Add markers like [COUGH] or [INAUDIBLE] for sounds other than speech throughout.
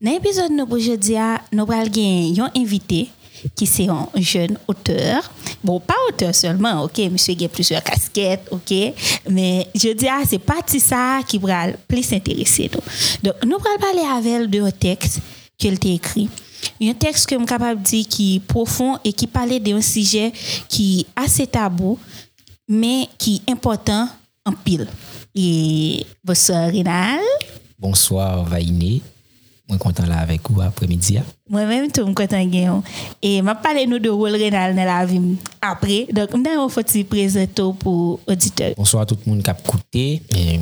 dans l'épisode de aujourd'hui, nous allons un invité qui c'est un jeune auteur. Bon, pas auteur seulement, ok, monsieur a plusieurs casquettes, ok, mais je dis, ah, c'est pas ça qui va plus s'intéresser. Donc, nous allons parler avec elle d'un texte qu'elle a écrit. Un texte que je suis capable de dire qui est profond et qui parlait d'un sujet qui est assez tabou, mais qui est important en pile. Et bonsoir, Rinal. Bonsoir, Vainé. Moi, content là avec vous après-midi. Mwen menm tou m kontan gen yon. E ma pale nou de rol renal nan la vim apre. Donk mda yon foti prezento pou auditeur. Bonsoir tout moun kap koute.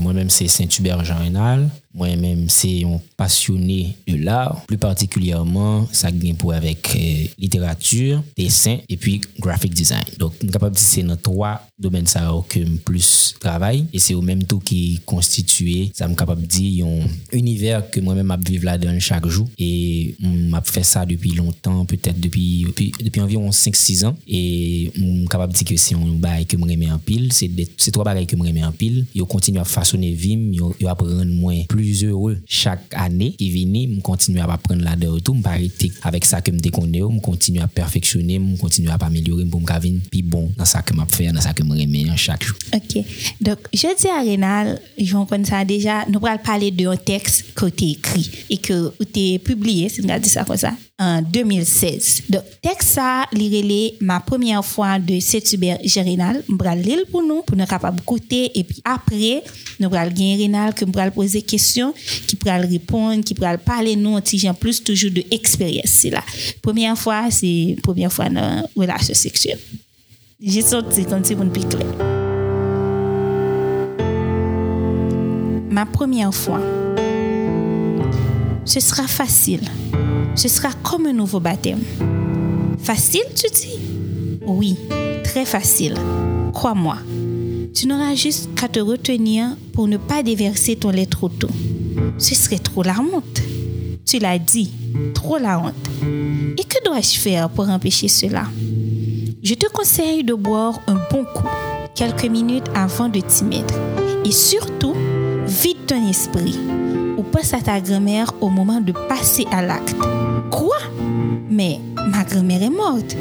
Mwen menm se Saint-Hubert Jean Renal. Mwen menm se yon pasyonè de l'art. Plus partikulyèman sa gen pou avèk euh, literatur, dessin, epi graphic design. Donk m kapap di se nan 3 domen sa ou ke m plus travay. E se ou menm tou ki konstituye sa m kapap di yon univer ke mwen menm ap vive la den chak jou. E m ap fè ça depuis longtemps, peut-être depuis, depuis, environ 5-6 ans. Et je suis capable de dire que c'est un bail que je me en pile, c'est trois bagages que je me en pile, je continue à façonner vim, je apprendre moins plus heureux chaque année qui vient, je continue à apprendre là-dedans tout, je avec ça que je déconne, je continue à perfectionner, je continue à améliorer pour me plus bon dans ça que je fais, dans ça que je remets chaque jour. OK. Donc, je dis à Rénal, je comprends ça déjà, nous allons parler d'un texte que tu écrit et que tu publié, si on dit ça ça, en 2016. Donc, Texa, l'irélé, ma première fois de Setuber Gérénal, m'bral l'île pour nous, pour nous capable goûter, et puis après, nous bral gain rénal, que m'bral poser question, qui pral répondre, qui pral parler nous, en plus toujours de expérience, là. Première fois, c'est première fois dans relation sexuelle. J'ai sorti comme si vous ne clair. Ma première fois, Ce sera facile ce sera comme un nouveau baptême. Facile, tu dis? Oui, très facile. Crois-moi. Tu n'auras juste qu'à te retenir pour ne pas déverser ton lait trop tôt. Ce serait trop la honte. Tu l'as dit, trop la honte. Et que dois-je faire pour empêcher cela? Je te conseille de boire un bon coup quelques minutes avant de t'y mettre. Et surtout, vide ton esprit ou à ta grand-mère au moment de passer à l'acte. Quoi? Mais ma grand-mère est morte.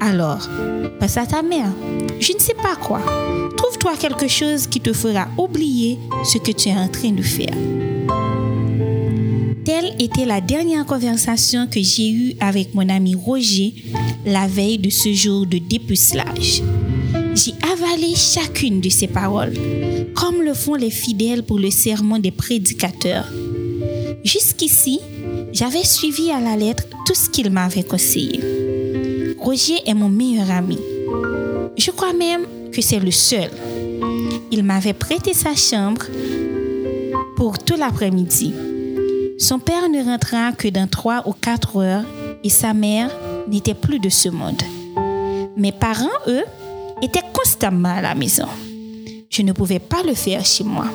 Alors, pense à ta mère. Je ne sais pas quoi. Trouve-toi quelque chose qui te fera oublier ce que tu es en train de faire. Telle était la dernière conversation que j'ai eue avec mon ami Roger la veille de ce jour de dépucelage. J'ai avalé chacune de ses paroles, comme le font les fidèles pour le sermon des prédicateurs. Jusqu'ici, j'avais suivi à la lettre tout ce qu'il m'avait conseillé. Roger est mon meilleur ami. Je crois même que c'est le seul. Il m'avait prêté sa chambre pour tout l'après-midi. Son père ne rentra que dans trois ou quatre heures et sa mère n'était plus de ce monde. Mes parents, eux, était constamment à la maison. Je ne pouvais pas le faire chez moi.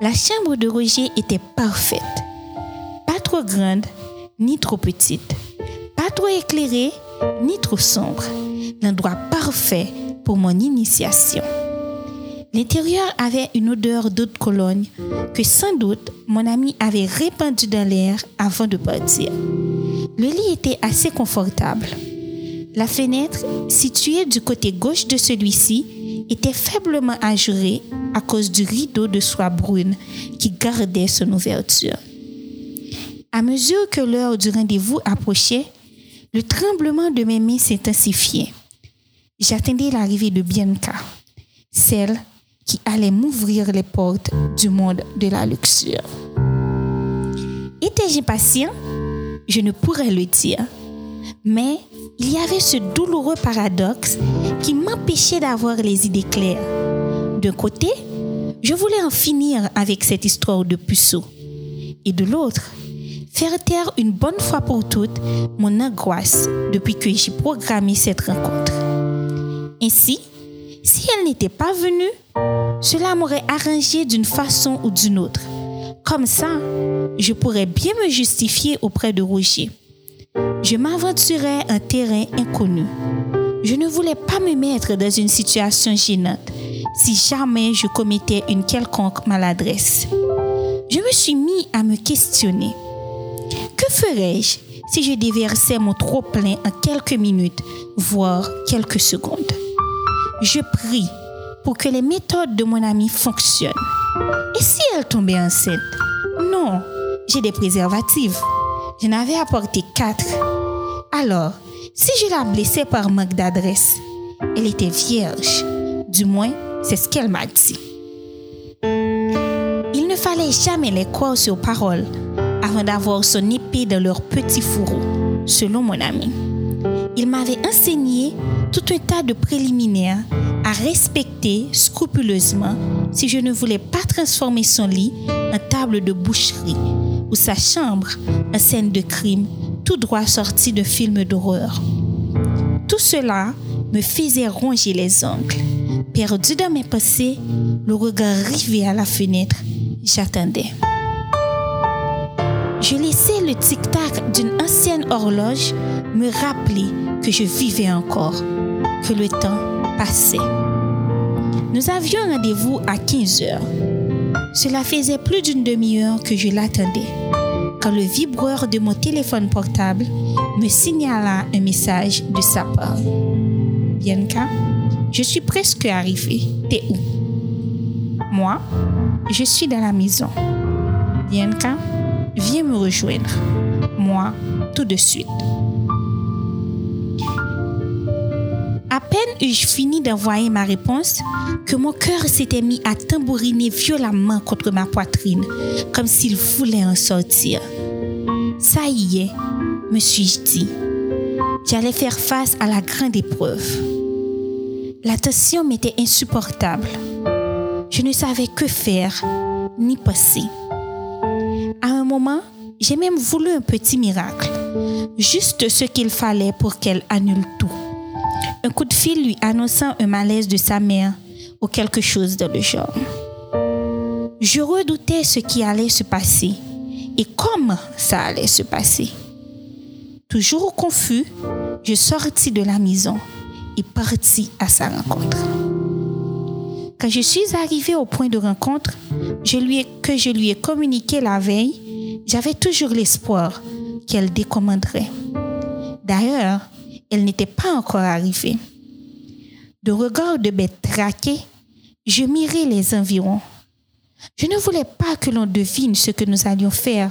La chambre de Roger était parfaite. Pas trop grande, ni trop petite. Pas trop éclairée, ni trop sombre. L'endroit parfait pour mon initiation. L'intérieur avait une odeur d'eau de Cologne que sans doute mon ami avait répandue dans l'air avant de partir. Le lit était assez confortable. La fenêtre, située du côté gauche de celui-ci, était faiblement ajourée à cause du rideau de soie brune qui gardait son ouverture. À mesure que l'heure du rendez-vous approchait, le tremblement de mes mains s'intensifiait. J'attendais l'arrivée de Bianca, celle qui allait m'ouvrir les portes du monde de la luxure. Étais-je patient Je ne pourrais le dire. Mais il y avait ce douloureux paradoxe qui m'empêchait d'avoir les idées claires. D'un côté, je voulais en finir avec cette histoire de puceau. Et de l'autre, faire taire une bonne fois pour toutes mon angoisse depuis que j'ai programmé cette rencontre. Ainsi, si elle n'était pas venue, cela m'aurait arrangé d'une façon ou d'une autre. Comme ça, je pourrais bien me justifier auprès de Roger je m'aventurais un terrain inconnu. Je ne voulais pas me mettre dans une situation gênante si jamais je commettais une quelconque maladresse. Je me suis mis à me questionner. Que ferais-je si je déversais mon trop-plein en quelques minutes, voire quelques secondes? Je prie pour que les méthodes de mon ami fonctionnent. Et si elle tombait enceinte? Non, j'ai des préservatifs. J'en avais apporté quatre. Alors, si je la blessais par manque d'adresse, elle était vierge. Du moins, c'est ce qu'elle m'a dit. Il ne fallait jamais les croire sur parole avant d'avoir son épée dans leur petit fourreau, selon mon ami. Il m'avait enseigné tout un tas de préliminaires à respecter scrupuleusement si je ne voulais pas transformer son lit en table de boucherie ou sa chambre en scène de crime tout droit sorti de film d'horreur. Tout cela me faisait ronger les ongles. Perdu dans mes pensées, le regard rivé à la fenêtre, j'attendais. Je laissais le tic-tac d'une ancienne horloge me rappeler que je vivais encore, que le temps passait. Nous avions rendez-vous à 15 heures. Cela faisait plus d'une demi-heure que je l'attendais quand le vibreur de mon téléphone portable me signala un message de sa part. Bianca, je suis presque arrivée. T'es où? Moi, je suis dans la maison. Bianca, viens me rejoindre. Moi, tout de suite. Eus-je fini d'envoyer ma réponse que mon cœur s'était mis à tambouriner violemment contre ma poitrine, comme s'il voulait en sortir. Ça y est, me suis-je dit. J'allais faire face à la grande épreuve. La tension m'était insupportable. Je ne savais que faire, ni passer. À un moment, j'ai même voulu un petit miracle, juste ce qu'il fallait pour qu'elle annule tout un coup de fil lui annonçant un malaise de sa mère ou quelque chose de le genre. Je redoutais ce qui allait se passer et comment ça allait se passer. Toujours confus, je sortis de la maison et partis à sa rencontre. Quand je suis arrivée au point de rencontre, que je lui ai communiqué la veille, j'avais toujours l'espoir qu'elle décommanderait. D'ailleurs, elle n'était pas encore arrivée. De regard de bête traquée, je mirais les environs. Je ne voulais pas que l'on devine ce que nous allions faire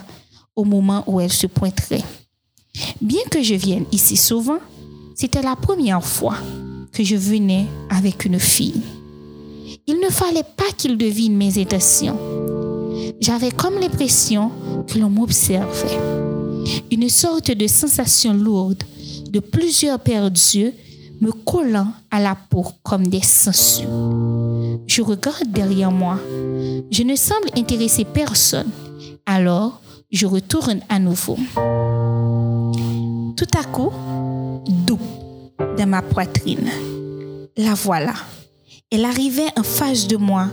au moment où elle se pointerait. Bien que je vienne ici souvent, c'était la première fois que je venais avec une fille. Il ne fallait pas qu'il devine mes intentions. J'avais comme l'impression que l'on m'observait. Une sorte de sensation lourde de plusieurs paires d'yeux me collant à la peau comme des sangsues. Je regarde derrière moi. Je ne semble intéresser personne. Alors, je retourne à nouveau. Tout à coup, doux dans ma poitrine. La voilà. Elle arrivait en face de moi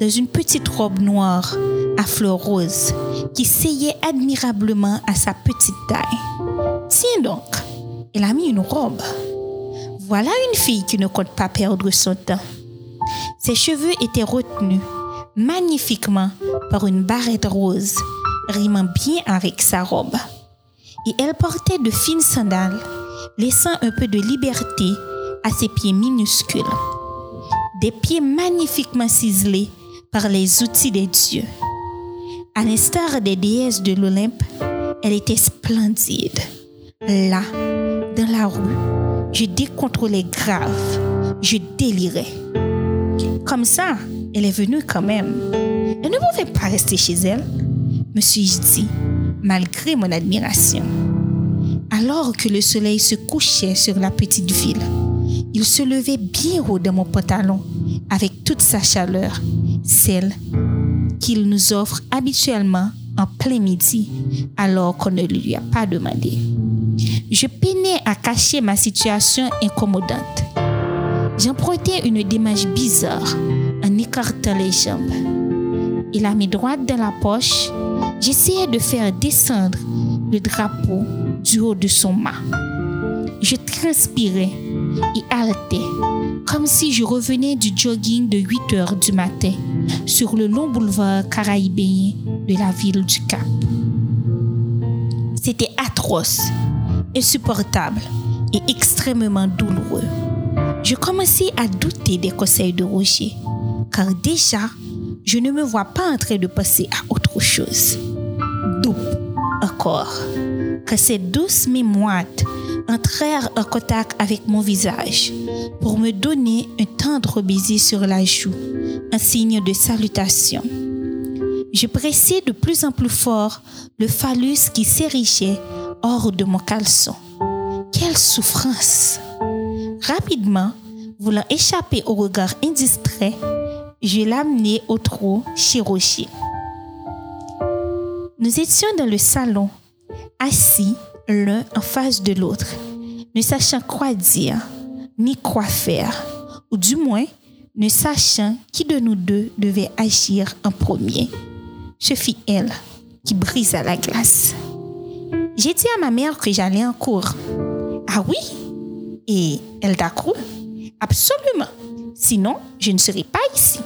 dans une petite robe noire à fleurs roses qui seyait admirablement à sa petite taille. Tiens donc, elle a mis une robe. Voilà une fille qui ne compte pas perdre son temps. Ses cheveux étaient retenus magnifiquement par une barrette rose, rimant bien avec sa robe. Et elle portait de fines sandales, laissant un peu de liberté à ses pieds minuscules. Des pieds magnifiquement ciselés par les outils des dieux. À l'instar des déesses de l'Olympe, elle était splendide. Là, dans la rue, je décontrôlais grave, je délirais. Comme ça, elle est venue quand même. Elle ne pouvait pas rester chez elle, me suis-je dit, malgré mon admiration. Alors que le soleil se couchait sur la petite ville, il se levait bien haut dans mon pantalon avec toute sa chaleur, celle qu'il nous offre habituellement en plein midi alors qu'on ne lui a pas demandé. Je peinais à cacher ma situation incommodante. J'empruntais une démarche bizarre en écartant les jambes. Et la main droite dans la poche, j'essayais de faire descendre le drapeau du haut de son mât. Je transpirais et haletais, comme si je revenais du jogging de 8 heures du matin sur le long boulevard caraïbéen de la ville du Cap. C'était atroce, insupportable et extrêmement douloureux. Je commençais à douter des conseils de Roger, car déjà, je ne me vois pas en train de passer à autre chose. Doupe, encore, que ces douces mémoires entrèrent en contact avec mon visage pour me donner un tendre baiser sur la joue, un signe de salutation. Je pressais de plus en plus fort le phallus qui s'érigeait hors de mon caleçon. Quelle souffrance! Rapidement, voulant échapper au regard indistrait, je l'amenai au trot chez Roger. Nous étions dans le salon, assis l'un en face de l'autre, ne sachant quoi dire, ni quoi faire, ou du moins ne sachant qui de nous deux devait agir en premier. Ce fut elle qui brisa la glace. J'ai dit à ma mère que j'allais en cours. Ah oui? Et elle t'a cru? Absolument. Sinon, je ne serais pas ici.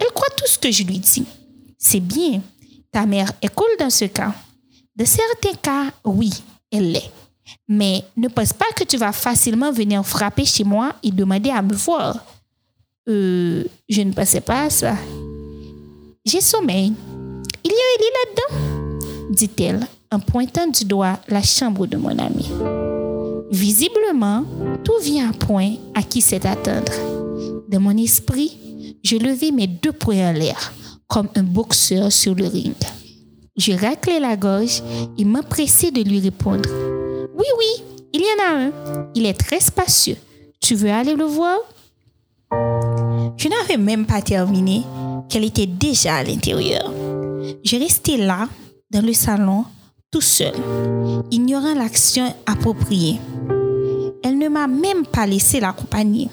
Elle croit tout ce que je lui dis. C'est bien. Ta mère est cool dans ce cas. De certains cas, oui, elle l'est. Mais ne pense pas que tu vas facilement venir frapper chez moi et demander à me voir. Euh, je ne pensais pas à ça. J'ai sommeil. Il y a un lit là-dedans, dit-elle en pointant du doigt la chambre de mon ami. Visiblement, tout vient à point à qui sait attendre. De mon esprit, je levai mes deux poings en l'air, comme un boxeur sur le ring. Je raclai la gorge et m'empressai de lui répondre. Oui, oui, il y en a un. Il est très spacieux. Tu veux aller le voir? Je n'avais même pas terminé qu'elle était déjà à l'intérieur. Je restais là, dans le salon, tout seul, ignorant l'action appropriée. Elle ne m'a même pas laissé l'accompagner.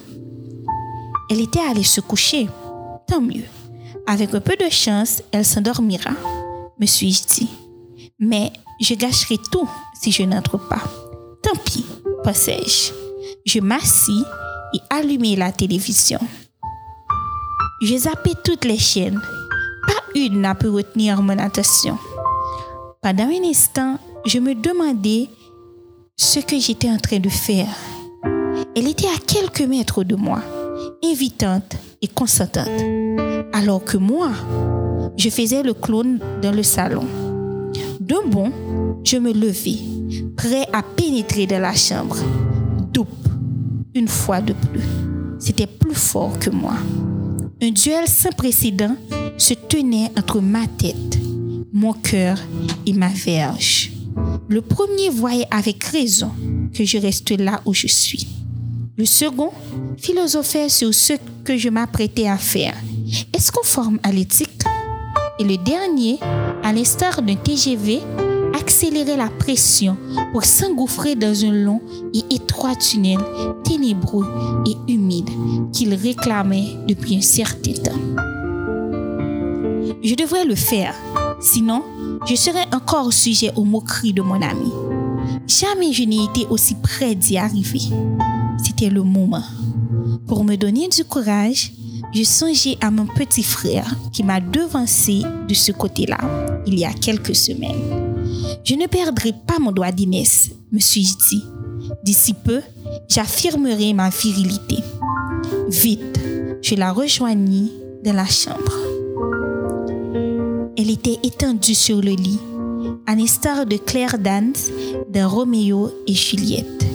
Elle était allée se coucher. Tant mieux. Avec un peu de chance, elle s'endormira, me suis-je dit. Mais je gâcherai tout si je n'entre pas. Tant pis, pensai-je. Je m'assis et allumai la télévision. Je zappais toutes les chaînes. Pas une n'a pu retenir mon attention. Pendant un instant, je me demandais ce que j'étais en train de faire. Elle était à quelques mètres de moi, invitante et consentante, alors que moi, je faisais le clown dans le salon. D'un bond, je me levai, prêt à pénétrer dans la chambre. Doupe, une fois de plus. C'était plus fort que moi. Un duel sans précédent se tenait entre ma tête, mon cœur et ma verge. Le premier voyait avec raison que je reste là où je suis. Le second philosophait sur ce que je m'apprêtais à faire. Est-ce conforme à l'éthique? Et le dernier, à l'instar d'un TGV, accélérait la pression pour s'engouffrer dans un long et étroit tunnel ténébreux et humide qu'il réclamait depuis un certain temps. Je devrais le faire, sinon je serais encore sujet aux moqueries de mon ami. Jamais je n'ai été aussi près d'y arriver. C'était le moment. Pour me donner du courage, je songeais à mon petit frère qui m'a devancé de ce côté-là il y a quelques semaines. Je ne perdrai pas mon doigt d'Inès, me suis-je dit. D'ici peu, j'affirmerai ma virilité. Vite, je la rejoignis dans la chambre. Elle était étendue sur le lit, à l'instar de Claire Dance dans Roméo et Juliette,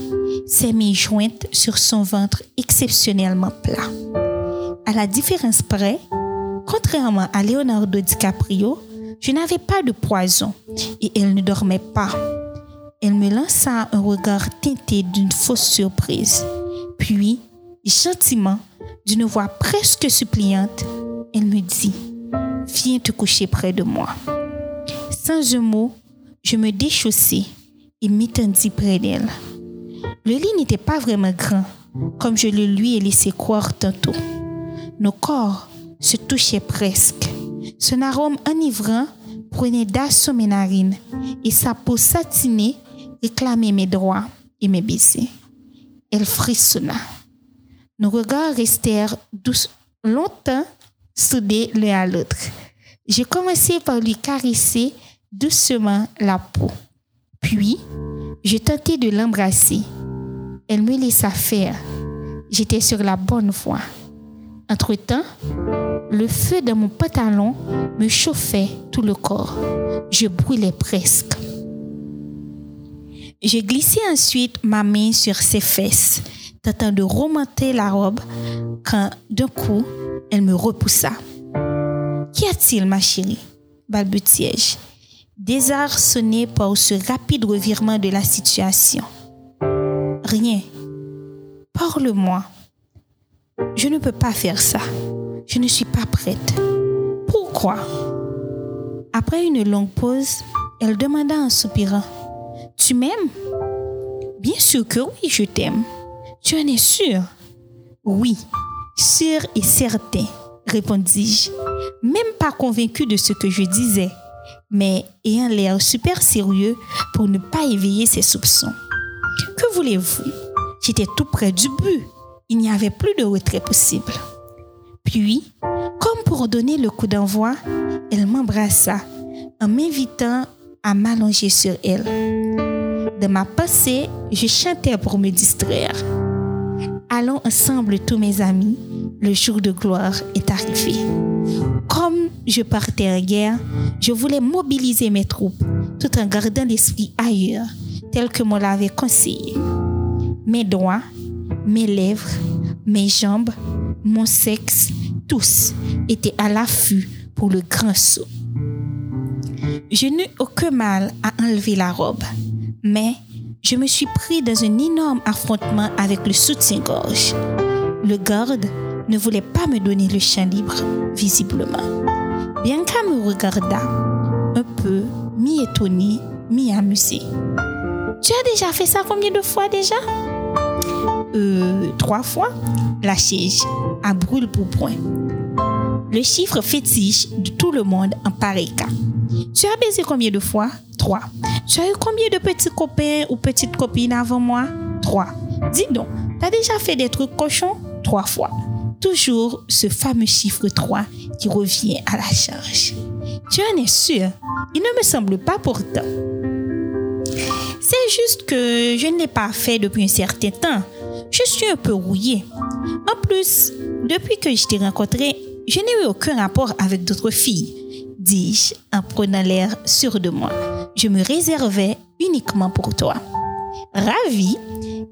ses mains jointes sur son ventre exceptionnellement plat. À la différence près, contrairement à Leonardo DiCaprio, je n'avais pas de poison et elle ne dormait pas. Elle me lança un regard teinté d'une fausse surprise. Puis, gentiment, d'une voix presque suppliante, elle me dit, Viens te coucher près de moi. Sans un mot, je me déchaussai et m'étendis près d'elle. Le lit n'était pas vraiment grand, comme je le lui ai laissé croire tantôt. Nos corps se touchaient presque. Son arôme enivrant prenait d'assaut mes narines et sa peau satinée réclamait mes droits et mes baisers. Elle frissonna. Nos regards restèrent douce, longtemps soudés l'un à l'autre. J'ai commencé par lui caresser doucement la peau. Puis, je tentai de l'embrasser. Elle me laissa faire. J'étais sur la bonne voie. Entre-temps, le feu de mon pantalon me chauffait tout le corps. Je brûlais presque. J'ai glissé ensuite ma main sur ses fesses, tentant de remonter la robe, quand d'un coup, elle me repoussa. Qu'y a-t-il, ma chérie? balbutiai-je, désarçonné par ce rapide revirement de la situation. Rien. Parle-moi. Je ne peux pas faire ça. Je ne suis pas prête. Pourquoi? Après une longue pause, elle demanda en soupirant. Tu m'aimes? Bien sûr que oui, je t'aime. Tu en es sûr? Oui, sûr et certain, répondis-je, même pas convaincu de ce que je disais, mais ayant l'air super sérieux pour ne pas éveiller ses soupçons. Que voulez-vous? J'étais tout près du but. Il n'y avait plus de retrait possible. Puis, comme pour donner le coup d'envoi, elle m'embrassa en m'invitant à m'allonger sur elle. De ma pensée, je chantais pour me distraire. Allons ensemble tous mes amis, le jour de gloire est arrivé. Comme je partais en guerre, je voulais mobiliser mes troupes tout en gardant l'esprit ailleurs, tel que me l'avait conseillé. Mes doigts, mes lèvres, mes jambes, mon sexe, tous étaient à l'affût pour le grand saut. Je n'eus aucun mal à enlever la robe, mais je me suis pris dans un énorme affrontement avec le soutien-gorge. Le garde ne voulait pas me donner le champ libre, visiblement. Bianca me regarda, un peu mi-étonnée, mi-amusée. Tu as déjà fait ça combien de fois déjà? Euh, trois fois, lâchai-je, à brûle pour point. Le chiffre fétiche de tout le monde en pareil cas. Tu as baisé combien de fois? Trois. Tu as eu combien de petits copains ou petites copines avant moi? Trois. Dis donc, tu as déjà fait des trucs cochons? Trois fois. Toujours ce fameux chiffre 3 qui revient à la charge. Tu en es sûr? Il ne me semble pas pourtant. C'est juste que je ne l'ai pas fait depuis un certain temps. Je suis un peu rouillée. En plus, depuis que je t'ai rencontré, je n'ai eu aucun rapport avec d'autres filles, dis-je en prenant l'air sûr de moi. Je me réservais uniquement pour toi. Ravie,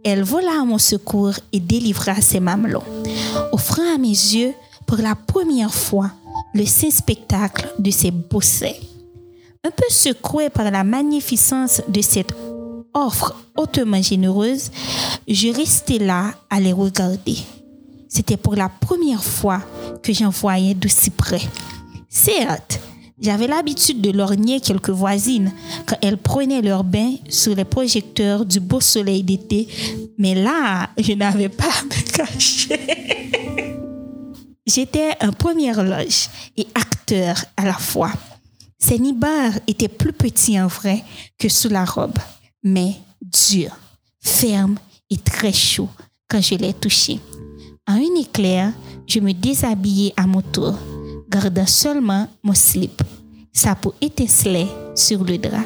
elle vola à mon secours et délivra ses mamelons, offrant à mes yeux pour la première fois le saint spectacle de ses beaux seins. Un peu secoué par la magnificence de cette offre hautement généreuse, je restais là à les regarder. C'était pour la première fois que j'en voyais d'aussi près. Certes, j'avais l'habitude de lorgner quelques voisines quand elles prenaient leur bain sous les projecteurs du beau soleil d'été, mais là, je n'avais [LAUGHS] pas à me cacher. J'étais un premier loge et acteur à la fois. Ces nibards étaient plus petits en vrai que sous la robe, mais durs, fermes et très chauds quand je les touchais. En un éclair, je me déshabillais à mon tour, gardant seulement mon slip. Sa peau étincelait sur le drap.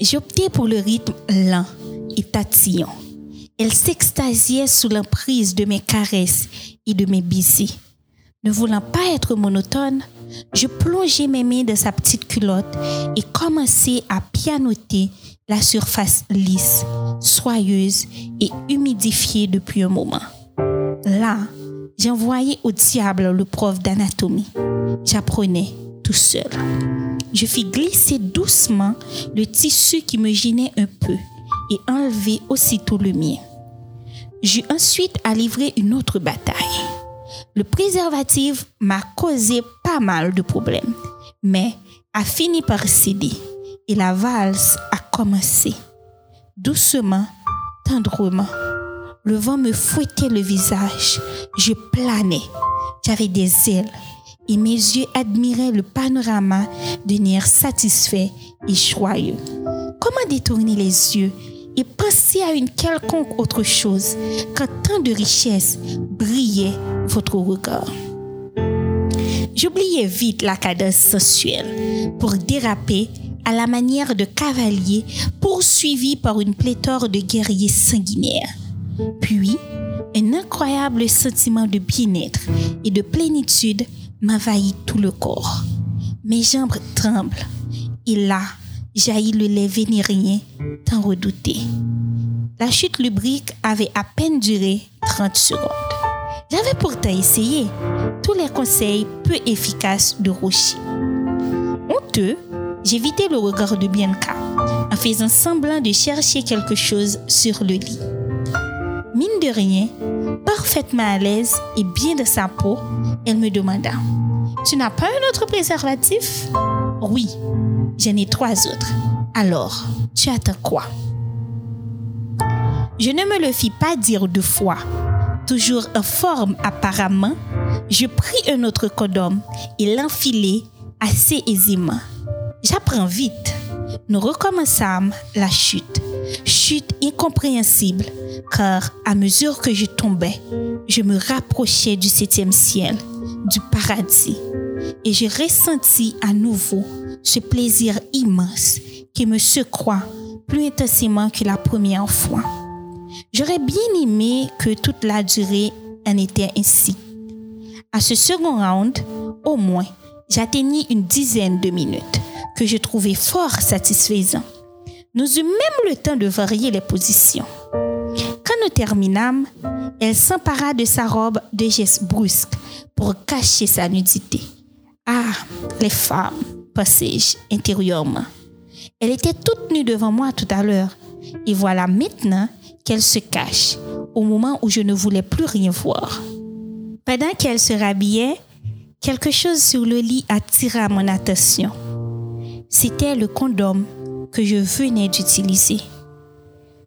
J'optais pour le rythme lent et tatillon. Elle s'extasiait sous l'emprise de mes caresses et de mes baisers. Ne voulant pas être monotone, je plongeais mes mains dans sa petite culotte et commençais à pianoter la surface lisse, soyeuse et humidifiée depuis un moment. Là, j'envoyais au diable le prof d'anatomie. J'apprenais tout seul. Je fis glisser doucement le tissu qui me gênait un peu et enlever aussitôt le mien. J'eus ensuite à livrer une autre bataille. Le préservatif m'a causé pas mal de problèmes, mais a fini par céder et la valse a commencé. Doucement, tendrement, le vent me fouettait le visage. Je planais. J'avais des ailes et mes yeux admiraient le panorama d'un air satisfait et joyeux. Comment détourner les yeux et penser à une quelconque autre chose quand tant de richesses brillaient votre regard? J'oubliais vite la cadence sensuelle pour déraper à la manière de cavalier poursuivi par une pléthore de guerriers sanguinaires. Puis, un incroyable sentiment de bien-être et de plénitude m'envahit tout le corps. Mes jambes tremblent et là jaillit le lait vénérien tant redouté. La chute lubrique avait à peine duré 30 secondes. J'avais pourtant essayé tous les conseils peu efficaces de Rocher. Honteux, j'évitais le regard de Bianca en faisant semblant de chercher quelque chose sur le lit. Mine de rien, parfaitement à l'aise et bien de sa peau, elle me demanda Tu n'as pas un autre préservatif? Oui, j'en ai trois autres. Alors, tu attends quoi? Je ne me le fis pas dire deux fois toujours en forme apparemment, je pris un autre condom et l'enfilai assez aisément. J'apprends vite. Nous recommençâmes la chute. Chute incompréhensible, car à mesure que je tombais, je me rapprochais du septième ciel, du paradis, et je ressentis à nouveau ce plaisir immense qui me secoua plus intensément que la première fois. J'aurais bien aimé que toute la durée en était ainsi. À ce second round, au moins, j'atteignis une dizaine de minutes que je trouvais fort satisfaisant. Nous eûmes même le temps de varier les positions. Quand nous terminâmes, elle s'empara de sa robe de gestes brusques pour cacher sa nudité. Ah, les femmes, pensai-je intérieurement. Elle était toute nue devant moi tout à l'heure, et voilà maintenant qu'elle se cache au moment où je ne voulais plus rien voir. Pendant qu'elle se rhabillait, quelque chose sur le lit attira mon attention. C'était le condom que je venais d'utiliser.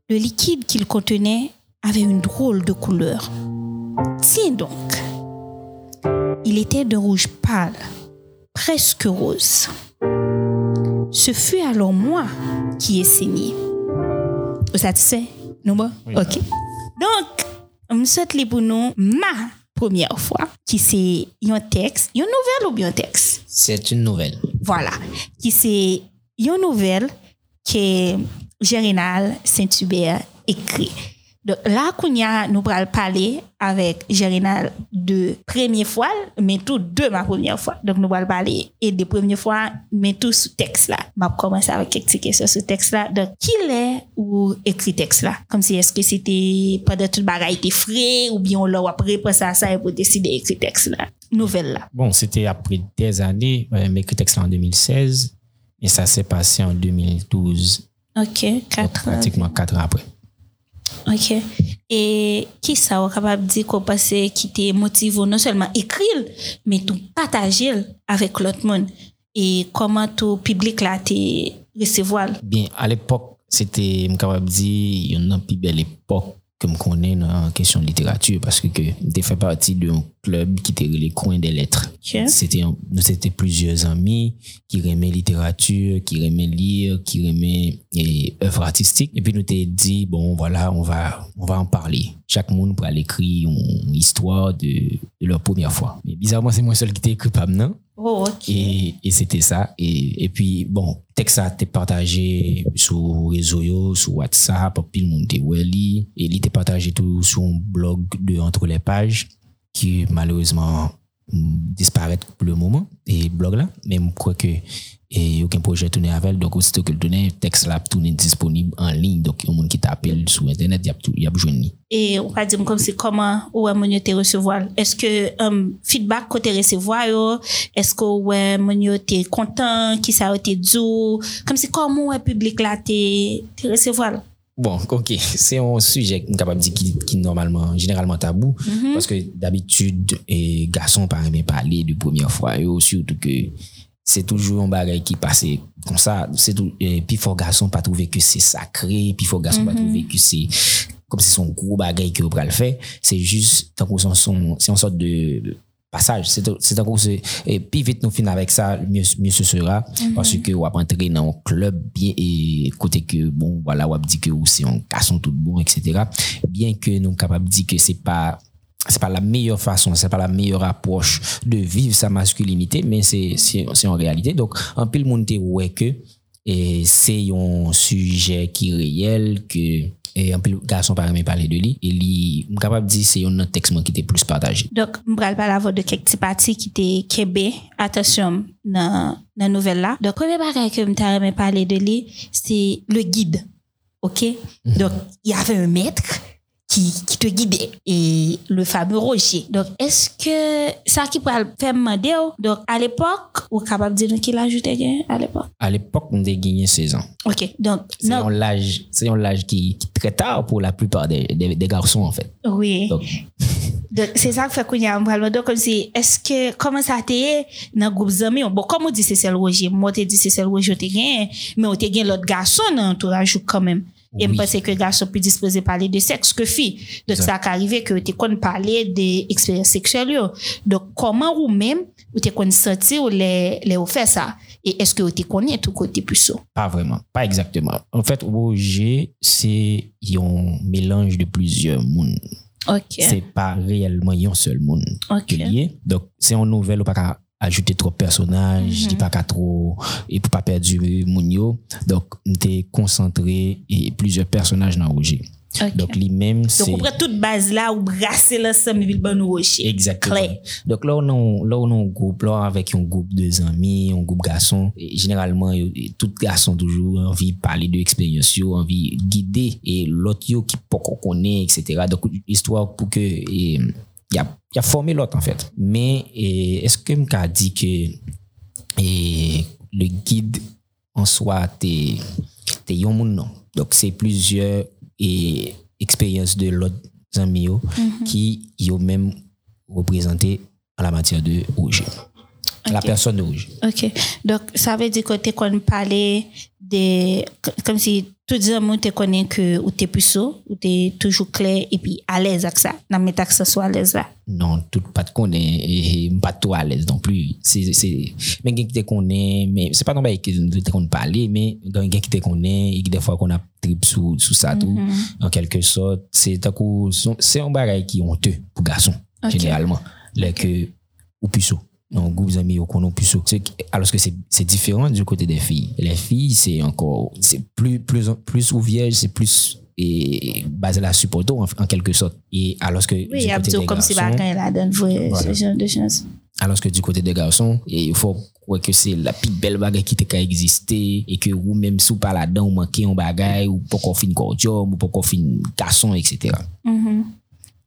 Le liquide qu'il contenait avait une drôle de couleur. Tiens donc. Il était de rouge pâle, presque rose. Ce fut alors moi qui ai saigné. Vous satisfait? Nou ba? Ok. M sot li pou nou ma première fois ki se yon tekst, yon nouvel ou yon tekst? C'est une nouvelle. Voilà. Ki se yon nouvel que Gérinal Saint-Hubert écrit. Donc là, Kounia nous pral parler avec Gérinal de première fois, mais tout de ma première fois. Donc nous pral parler et de première fois, mais tout sous texte là. M'a commencé avec quelques questions sous texte là. Donc qui l'est ou écrit texte là? Comme si est-ce que c'était pendant toute bagaille était frais ou bien on l'a après ça ça et pour décider d'écrire texte là. Nouvelle là. Bon, c'était après des années, euh, mais écrit texte là en 2016. Et ça s'est passé en 2012. Ok, 4 ans. Pratiquement 4 ans après. Ok. Et qui ça est capable de dire qu'on passe, qui t'est motivé non seulement écrire, mais tout partager avec l'autre monde? Et comment tout public là t'es recevoir? Bien, à l'époque, c'était, capable de dire, il y a une plus belle époque que je connais dans la question de littérature parce que, que tu fais partie de club qui était les coins des lettres. Ok. C'était, c'était plusieurs amis qui aimaient littérature, qui aimaient lire, qui aimaient œuvres artistiques. Et puis nous t'ai dit, bon, voilà, on va, on va en parler. Chaque monde pour aller écrire une histoire de, de leur première fois. Mais bizarrement, c'est moi seul qui t'ai écrit pas maintenant. Oh. Et, et c'était ça. Et, et puis, bon, texte ça t'es partagé sur réseau, sur WhatsApp, puis le monde welly. Et il était partagé tout sur un blog de Entre les pages, qui malheureusement mm, disparaître pour le moment et blog là. Mais je crois que et aucun projet tourné avec donc aussitôt que le tourné texte là tourné disponible en ligne donc au monde qui t'appelle sur internet il y a tout il y a besoin et on va dire comme c'est comment ou est-ce que recevoir? Est-ce que um, feedback côté recevoir est-ce que ouais mon t'es content? Qui ça a été dur? Comme c'est comment le public là t'es recevoir? Bon, ok, c'est un sujet capable de dire qui, qui normalement, généralement tabou, mm -hmm. parce que d'habitude, eh, garçons parlent bien parler de première fois, et surtout que c'est toujours un bagage qui passe comme ça, c'est tout, eh, puis faut garçon pas trouver que c'est sacré, puis faut garçon mm -hmm. pas mm-hmm. trouver que c'est comme si son gros bagage que vous le faire, c'est juste, tant qu'on son, c'est une sorte de, passage. C'est un c'est et plus vite nous finissons avec ça, mieux mieux ce sera parce que on va entrer dans un club bien et côté que bon voilà on dit que c'est un garçon tout bon etc. Bien que nous sommes capables de dire que c'est pas c'est pas la meilleure façon, c'est pas la meilleure approche de vivre sa masculinité, mais c'est en réalité. Donc en pile monde ouais que c'est un sujet qui est réel que e anpil gason pa reme pale de li, e li m kapap di se yon nan tekstman ki te plus pataje. Dok m pral pala vo de kek ti pati ki te kebe, atasyon nan, nan nouvel la. Dok kone bagay ke m ta reme pale de li, se le guide, ok? Mm -hmm. Dok y ave un metre, qui, qui te guidait et le fameux Roger. Donc, est-ce que ça qui peut faire demander, oh? donc à l'époque, ou capable de dire qu'il a ajouté gagné à l'époque? À l'époque, on a gagné 16 ans. Ok, donc... C'est no... un âge, c'est un âge qui, qui, est très tard pour la plupart des, des, des garçons, en fait. Oui. Donc... [LAUGHS] c'est ça que fait qu'on y a un Donc, comme si, est-ce que, comment ça a été dans le groupe Zami? Bon, comme on dit, c'est celle Roger. Moi, on dit, c'est celle Roger, on a gagné. Mais on a gagné l'autre garçon dans l'entourage quand même. Oui. Et je pense que les garçons plus disposés à parler de sexe que filles. Donc, Exactement. ça a arrivé que tu qu'on parler des expériences sexuelles. Donc, comment ou même, ou tu qu'on senti ou les, les offert ça? Et est-ce que tu connais tout côté plus Pas vraiment, pas exactement. En fait, OG, c'est un mélange de plusieurs mondes. Okay. C'est pas réellement un seul monde. Okay. Donc, c'est une nouvelle ou pas ajouter trop personnages, mm -hmm. di pa ka trop et pour pas perdre Mounio. Donc, on était concentré et plusieurs personnages dans Roger. Okay. Donc, lui-même, c'est... Donc, on prend toute base là, ou brasser l'ensemble ville bon Roger. Exactement. Claire. Donc, là, on a, là, on a un groupe, là, avec un groupe de amis, un groupe garçon. Et généralement, tout garçon toujours envie de parler de l'expérience, envie de guider et l'autre qui pas qu'on connaît, etc. Donc, histoire pour que... Et, y a, y a formé l'autre, en fait. Mais, est-ce que m'ka dit que, et, le guide en soi, t'es, yon moun, non? Donc, c'est plusieurs, et, expériences de l'autre amis, yo, qui yo même représenté en la matière de rouge. La personne de rouge. OK. Donc, ça veut dire que tu qu'on parlait de, comme si tout dire moi te connais que ou t'es puceau ou t'es toujours clair et puis à l'aise avec ça. Non mais que ça soit à l'aise là. Non tout pas te connais et pas tout à l'aise non plus. C'est c'est mais qui te connais mais c'est pas non mais qui te connais parler mais dans qui te connais et des fois qu'on a trip sous sous ça tout mm-hmm. en quelque sorte c'est c'est un bagage qui honteux pour garçon généralement. Là que ou puceau Amis au que- Alors que c'est, différent du côté des filles. Les filles, c'est encore, c'est plus, plus, plus ouvert, c'est plus, et basé là sur poteau, en, en quelque sorte. Et alors que Oui, du il y a côté plutôt des comme si bagan là donne ce genre de choses. alors que du côté des garçons, il faut croire que c'est la plus belle bagaille qui t'a existé et que vous même sous pas là-dedans, vous manquez un bagaille ou pas qu'on fin cordium ou pas qu'on fin garçon, etc.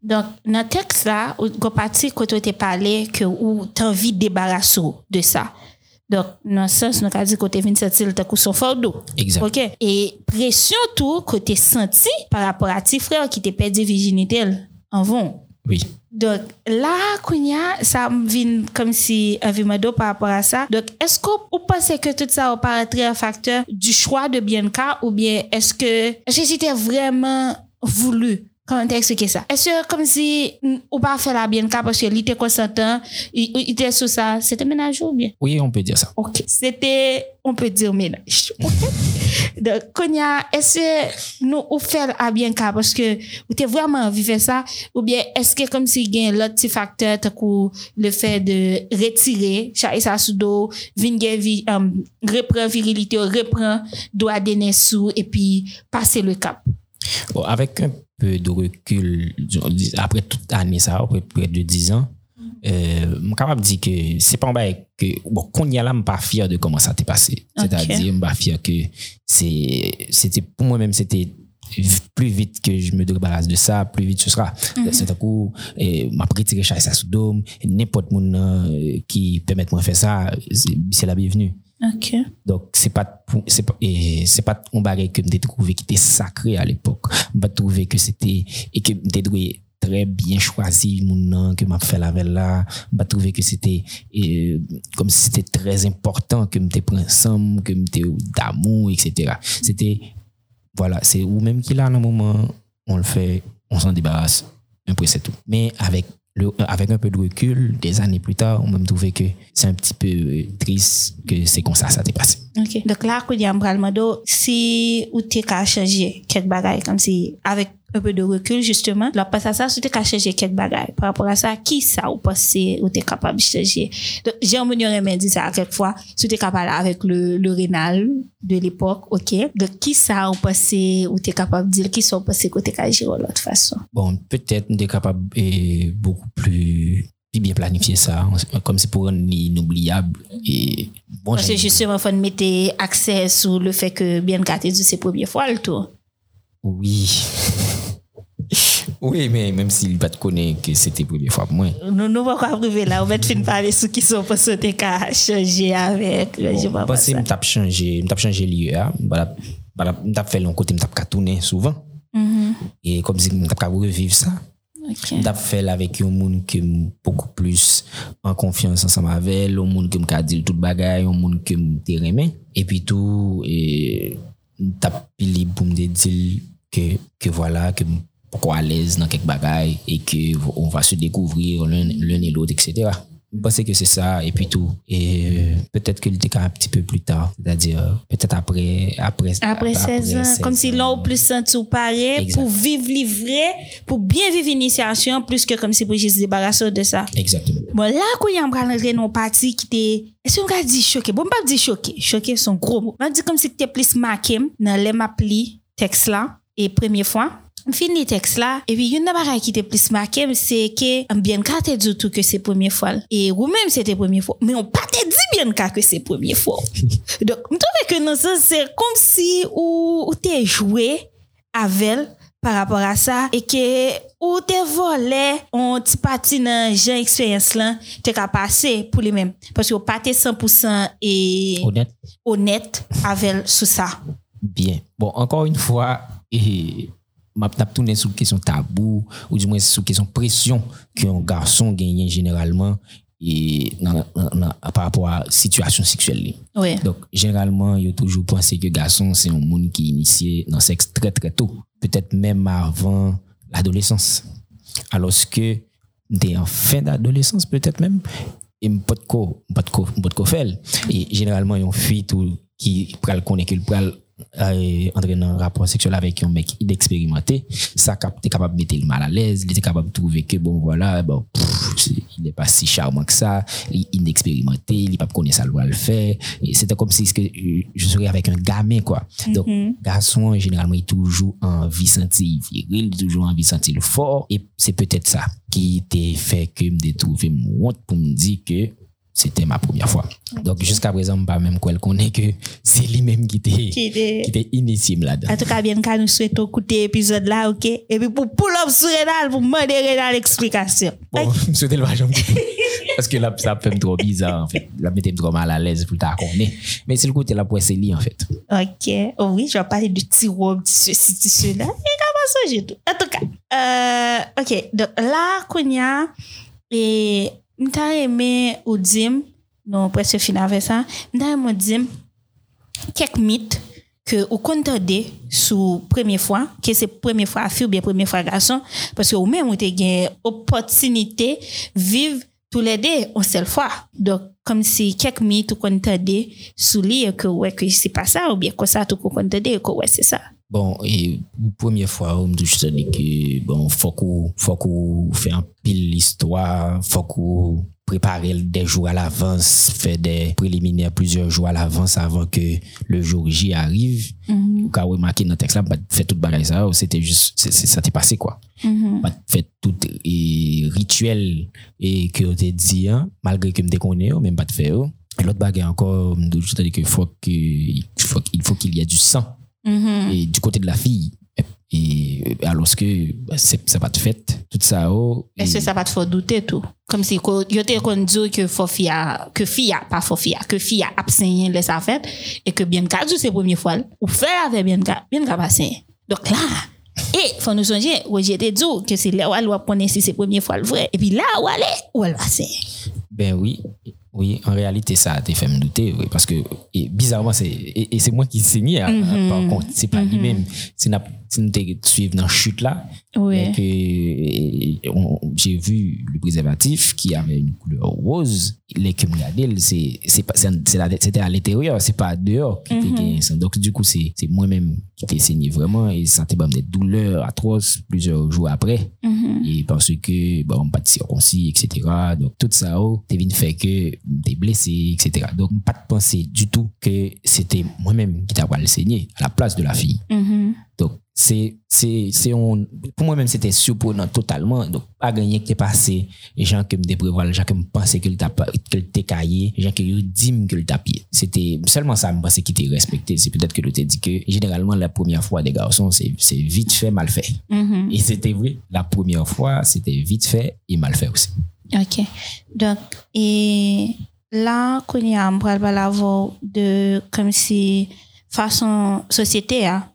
Donk nan teks la, ou go pati koto te pale ke ou tanvi debaraso de sa. Donk nan sens nou ka di kote vin sentil te kou son fordo. Exact. Ok. E presyon tou kote senti par rapport a ti frel ki te pedi virginite el anvon. Oui. Donk la kounya sa vin kom si avimado par rapport a sa. Donk esko ou pense ke tout sa ou paretre an faktor du chwa de Bianca ou bien eske jesi te vreman voulu Comment t'expliquer ça? Est-ce que comme si ou pas faire la bien parce que était consentant, il était sous ça, c'était ménage ou bien? Oui, on peut dire ça. Ok, c'était, on peut dire ménage. Okay. [LAUGHS] Donc, Konya, est-ce que nous ou faire la bien parce que ou t'es vraiment vivre ça ou bien est-ce que comme si il y a l'autre facteur que le fait de retirer, et ça sous dos, vingue, euh, um, reprend virilité, reprend doigt des sous et puis passer le cap? Bon, avec un peu de recul après toute année ça après près de 10 ans euh, capable dire que c'est pas un que bon qu'on y a là pas fier de comment ça t'est passé okay. c'est-à-dire pas fier que c'est c'était pour moi même c'était plus vite que je me débarrasse de ça, plus vite ce sera. Mm -hmm. C'est un coup, m'a retiré ça sous dôme, n'importe qui euh, permet moi de faire ça, c'est la bienvenue. Donc, c'est pas, pas, pas un bagage que m'ai trouvé qui était sacré à l'époque. M'a trouvé que c'était, et que m'ai trouvé très bien choisi mon nom que m'a fait la veille là. M'a trouvé que c'était, comme si c'était très important que m'étais pris ensemble, que m'étais d'amour, etc. C'était, voilà, c'est ou même qu'il a un moment, on le fait, on s'en débarrasse, après c'est tout. Mais avec le- avec un peu de recul, des années plus tard, on m'a trouvé que c'est un petit peu euh, triste que c'est comme ça ça t'est passé. Ok. Donc là, kou di an pral mando, si ou te ka chanje kek bagay, kom si, avec un peu de recul justement. La pas à ça, c'était qu'à changer quelques bagages. Par rapport à ça, qui ça ou pensez ou t'es capable de changer? Donc, j'ai aurait dit ça à quelquefois, si t'es capable avec le, le rénal de l'époque, ok. Donc, qui ça ou pensez ou t'es capable de dire qui ça ou pensez que t'es capable de l'autre façon? Bon, peut-être t'es capable et beaucoup plus bien planifier ça, comme c'est pour un inoubliable. Et bon, Parce que justement, il faut mettre accès sur le fait que bien gâté de ses premières fois le tour. Oui. [LAUGHS] oui, mais même s'il pas te connaît que c'était la première fois pour moi. Nous nous va pas arriver là, on va te parler sur qui sont pas sauter qu'à changer avec, je sais pas Parce que je tape changer, je tape changer lieu, voilà, voilà, je tape fait long côté, je tape tourner souvent. Mhm. Et comme si je tape revivre ça. Ok. Je fait avec un monde qui est beaucoup plus en confiance ensemble avec, un monde qui me dit tout bagaille, un monde qui me aimé. Et puis tout, et tape libre pour me dire que, que voilà, que encore à l'aise dans quelques bagailles et que on va se découvrir l'un et l'autre, etc. Je pense que c'est ça, et puis tout. Et euh, peut-être que le déca un petit peu plus tard, c'est-à-dire euh, peut-être après, après, après, après 16 ans. 16 comme ans. si l'on plus senti pareil pour vivre livré, pour bien vivre l'initiation, plus que comme si pour se débarrasser de ça. Exactement. Bon, là, quand il y a un non parti qui était Ese yon ka di choke, bon pa di choke, choke son gro mou. Man di kom si te plis makem nan lem ap li teks la, e premye fwa, Fini teks la, epi yon nan baray ki te plis makem se ke Bianca te doutou ke se pwemye fwal. E ou menm se te pwemye fwal, men ou pa te di Bianca ke se pwemye fwal. [LAUGHS] Dok, m touve ke nan se se kom si ou, ou te jwe avel par rapport a sa e ke ou te vole on ti pati nan jen eksperyens lan te ka pase pou li menm. Paske ou pati 100% e... Onet. Onet avel sou sa. Bien. Bon, ankon yon fwa... E... m'a tourné sur question tabou ou du moins sur question pression qu'un garçon gagne généralement et par rapport à situation sexuelle. ouais Donc, généralement, il toujours pensé que garçon, c'est un monde qui est initié dans le sexe très très tôt. Peut-être même avant l'adolescence. Alors que dès en fin d'adolescence, peut-être même, et pas de quoi, pas de quoi, pas de quoi faire. Et généralement, il y a une fille qui pral connaît qu'il pral entrer dans un rapport sexuel avec un mec inexpérimenté, ça t'es capable de mettre le mal à l'aise, il était capable de trouver que bon voilà, bon, pff, il n'est pas si charmant que ça, il est inexpérimenté, il n'est pas connaît ça le faire. C'était comme si euh, je serais avec un gamin quoi. Donc garçon généralement il a toujours envie de sentir viril, toujours envie de sentir fort et c'est peut-être ça qui t'a fait que me trouver honte pour me dire que c'était ma première fois. Donc jusqu'à présent, pas même quoi connaît que c'est lui-même qui était Qui était- là-dedans. en tout cas bien qu'à nous souhaitons écouter l'épisode là ok? Et puis pour pull up sur Renal pour demander Renal l'explication Bon, [LAUGHS] je souhaite le. [LAUGHS] Parce que là, ça fait trop bizarre, en fait. Là, mettez trop mal à l'aise pour ta connaître. Mais c'est le côté là pour essayer, en fait. Ok. Oh oui, je vais parler de petit robe, de ceci, de cela. Et comment ça, j'ai tout? En tout cas, euh, ok. Donc là, qu'on y a, et Mta reme ou dim, non presye fin ave sa, mta reme ou dim, kek mit ke ou kontade sou premye fwa, ke se premye fwa fi ou bien premye fwa gason, paske ou men mwote gen opotinite viv tou lede ou sel fwa. Dok, kom si kek mit ou kontade sou li ke wè e ki se pa sa ou bien konsa tou kontade ke wè se sa. Bon, e pwemye fwa ou mdouj se di ki, bon, fok ou, fok ou fè an pil l'histoire, fok ou prepare de jou al avans, fè de preliminè plusieurs jou al avans avan ke le jour J arrive, mm -hmm. ou ka wè maki nan tekst la, bat fè tout bagay sa, ou se te just, se, se, sa te pase kwa. Mm -hmm. Bat fè tout e, rituel e ki ou te di an, malgre ki mde konè ou, men bat fè ou. L'ot bagay anko mdouj se di ki fok, e, fok, il fok il y a du san. mm-hmm. et du côté de la fille. Et, et alors que bah, ça va te fait, tout ça. Oh, Est-ce que ça va te faire douter tout? Comme si tu étais dit que fille a, que fille a, pas fille a, que fille a absent les affaires et que bien c'est la première fois, ou faire avec bien bien pas Donc là, et faut nous songer, ou j'étais dit que c'est là où elle va connaître si c'est la première fois le vrai. Et puis là, où elle est, où elle va Ben oui. Oui, en réalité, ça a été fait me douter, oui, parce que et bizarrement, c'est et, et c'est moi qui signais, hein, par contre, c'est pas lui-même. C'est na- si nous suivre dans chute là, Oui. j'ai vu le préservatif qui avait une couleur rose. Les la- c'était à l'intérieur, c'est pas dehors qui était gagné ça. Donc du coup, c'est c'est moi-même qui t'ai saigné vraiment et ça t'a des douleurs atroces plusieurs jours après. Mhm. Et parce que, bon, pas de circoncis, etc. Donc, tout ça, oh, t'es venu faire que t'es blessé, etc. Donc, pas de penser du tout que c'était moi-même qui t'a le saigner à la place de la fille. Mhm. Donc, c'est, c'est, c'est un, pour moi-même, c'était surprenant totalement. Donc, pas gagné que t'es passé, les gens qui me déprévoient, les gens qui me pensaient que le caillé, les gens qui me disent que le t'a pied. C'était seulement ça, me pensais qui t'est respecté. C'est peut-être que le t'ai dit que, généralement, la première fois des garçons, c'est, c'est vite fait, mal fait. Mhm. Et c'était vrai, la première fois, c'était vite fait et mal fait aussi. Ok. Donc, et là, qu'on y a, on va de comme si façon société a,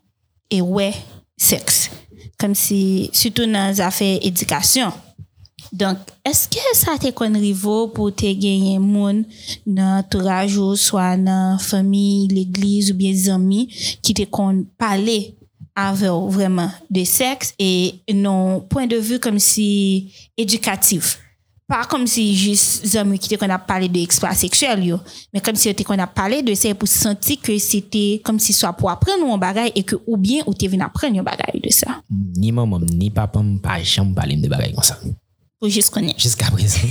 et ouais, sexe. Comme si, surtout dans les affaires éducation. Donc, est-ce que ça te niveau pour te gagner monde dans entourage ou soit dans famille, l'église ou bien amis qui te kon parler avec vraiment de sexe et non point de vue comme si éducatif? pas comme si juste hommes qui qu'on a parlé de exploit sexuel yo. Mais comme si qu'on a parlé de c'est pour sentir que c'était comme si soit pour apprendre un bagage et que ou bien ou t'es venu apprendre un bagage de ça. Ni maman ni papa pas jamais parler de bagage comme ça. Pour juste connaître. Jusqu'à présent. [LAUGHS]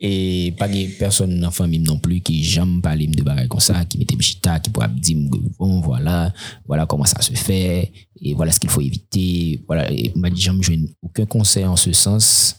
Et pas de personne dans famille non plus qui jamais parler de bagage comme ça qui mettait chita qui pourra dire bon voilà voilà comment ça se fait et voilà ce qu'il faut éviter voilà et m'a jamais aucun conseil en ce sens.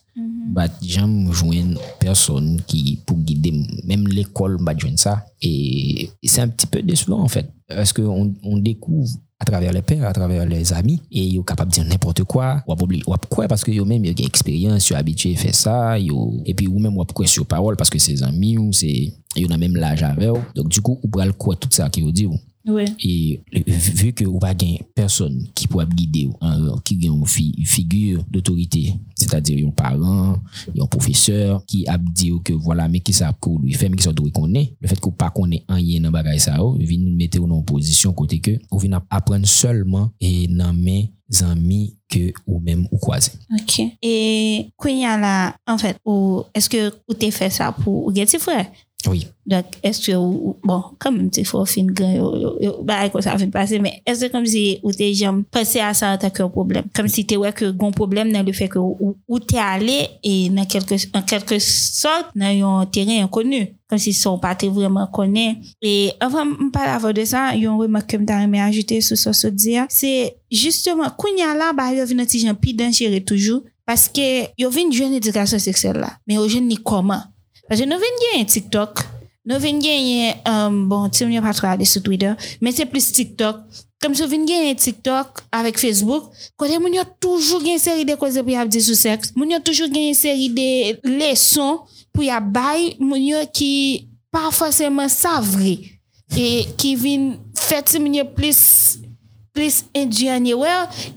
bat jam jwen person ki pou guide même l'école bat jwen ça et, et c'est un petit peu décevant en fait parce que on, on découvre à travers les pères, à travers les amis, et ils sont capables de dire n'importe quoi, ou à quoi, parce que ils même une expérience, ils habitués à faire ça, yo, et puis ou même ou quoi sur parole, parce que ses amis, ou c'est, ils ont même l'âge avec eux. Donc, du coup, ou le quoi tout ça qui vous dit, Ouais. Et vu que ou pas gain personne qui pourrait guider ou qui gagne une fi, figure d'autorité, c'est-à-dire un parent, un professeur qui a dit que voilà mais qui ça pour lui faire mais qui ça doit connaître, le fait qu'on pas connaît rien dans bagaille ça, oh, vient mettre en position côté que on vient apprendre seulement et dans mes amis que ou même ou croiser. OK. Et quand y a là en fait ou est-ce que ou t'es fait ça pour ou frère Oui. Dok, eske ou, bon, kamem te fò fin gran yo, yo, yo, ba a kon sa fin pase, men eske kom si ou te jom pase a sa an tak yo problem. Kom si te wek yo gon problem nan le fek yo ou, ou te ale e nan kelke, an kelke sort nan yon teren yon konu. Kom si son pati vreman konen. E avan mpal avon de sa, yon remak kem ta reme ajoute sou so so diya, se justeman kounya la ba yo vin ati jan pi denjere toujou, paske yo vin jwen edikasyon seksel la, men yo jen ni koman. Parce que nous venons gagner TikTok, nous venons gagner, um, bon, tu ne pas aller sur Twitter, mais c'est plus TikTok. Comme nous venons gagner TikTok avec Facebook, côté moun yo toujours une série de causes pour y dire sur sexe. Moun yo toujours une série de leçons pour y moun yo qui pas forcément savent. Et qui viennent faire plus, plus ingénieux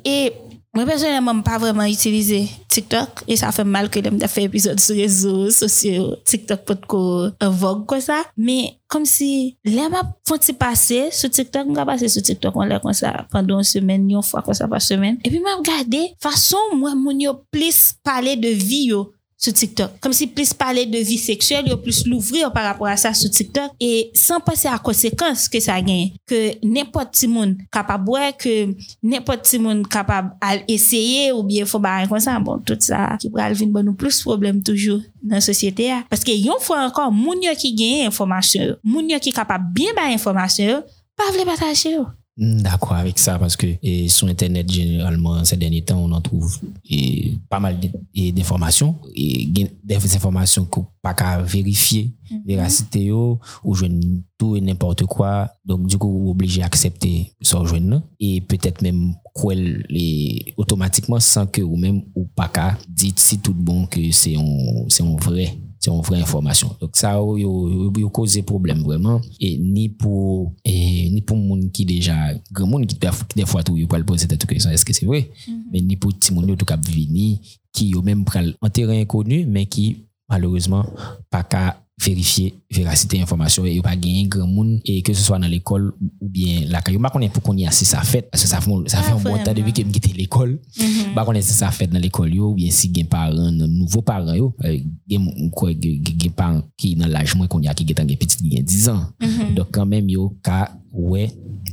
et moi, personnellement, je pas vraiment utilisé TikTok. E sa fe mal ke lem da fe epizod sou rezo, sosyo, TikTok pot ko avog kwa sa. Me, kom si lem ap fonti pase sou TikTok, mga pase sou TikTok an lè kon sa pandon semen, yon fwa kon sa pa semen. E pi mwen ap gade, fason mwen moun yo plis pale de vi yo. sur TikTok. Comme si plus parler de vie sexuelle, il plus l'ouvrir par rapport à ça sur TikTok et sans penser à conséquences que ça gagne. Que n'importe qui monde capable que n'importe qui monde capable à essayer ou bien faut barrer comme ça. Bon, tout ça qui pourrait venir bon nous plus problème toujours dans la société. Parce que yon fois encore, moun yo qui gagne information, moun yo qui capable bien ba information, pas vle partager. Mm, D'accord avec ça parce que et sur internet généralement ces derniers temps on en trouve et, pas mal d'informations et des informations qu'on pas qu'à vérifier véracité yo, ou joindre tout et n'importe quoi. Donc du coup obligé d'accepter ça joindre et peut-être même quoi automatiquement sans que ou même ou pas qu'à dire si tout bon que c'est un c'est un vrai c'est une vraie information. Donc ça yo cause problème vraiment. Et ni pour et ni pour monde qui déjà grand monde qui des fois tout pas le poser cette question est-ce que c'est vrai? Mais ni pour petit monde tout cap vini qui yo même pral en terrain inconnu mais qui malheureusement pas qu'à vérifier véracité information et pas gagner grand monde et que ce soit dans l'école ou bien la caillou pas connaît pour qu'on y a si ça fait parce que ça fait ah, ça fait un bon temps depuis que me quitter l'école. Mm-hmm. Pas connaît si ça fait dans l'école ou bien si gain parents nouveaux parents yo euh, gain quoi gain parents qui dans l'âge moins qu'on y a qui gain petit gain 10 ans. Mm-hmm. Donc quand même yo ka ouais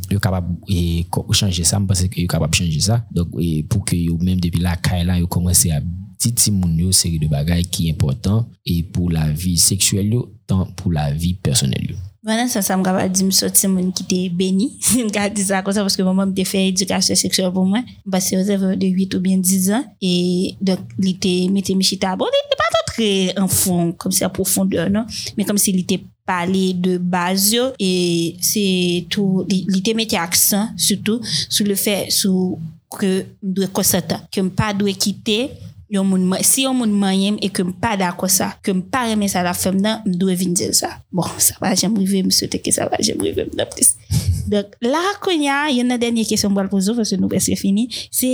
yo capable et changer ça me pense que yo capable changer ça. Donc pour que yo même depuis la caille là yo commencer à titi moun yo seri de bagay ki important e pou la vi seksuel yo tan pou la vi personel yo. Vana sa sa m kapa di m. Soti moun ki te beni, si m ka di sa kon sa paske maman m te fe edukasyon seksuel pou mwen, m basi yo zev de 8 ou bien 10 an, e dok li te mette mi chita abon, li te pa to tre an fon, kom se a profondeur non, men kom se li te pale de baz yo, e se tou, li, li te mette aksan, soutou, sou le fe, sou ke m dwe konsata, ke m pa dwe kite, yon moun, si yon moun manyem e ke m pa dako sa, ke m pa reme sa la fem nan, m dwe vin dil sa. Bon, sa va, jem rive, m sote ke sa va, jem rive, m da ptis. [LAUGHS] Dok, la konya, yon nan denye kesyon m wal pou zo, fese nou besye fini, se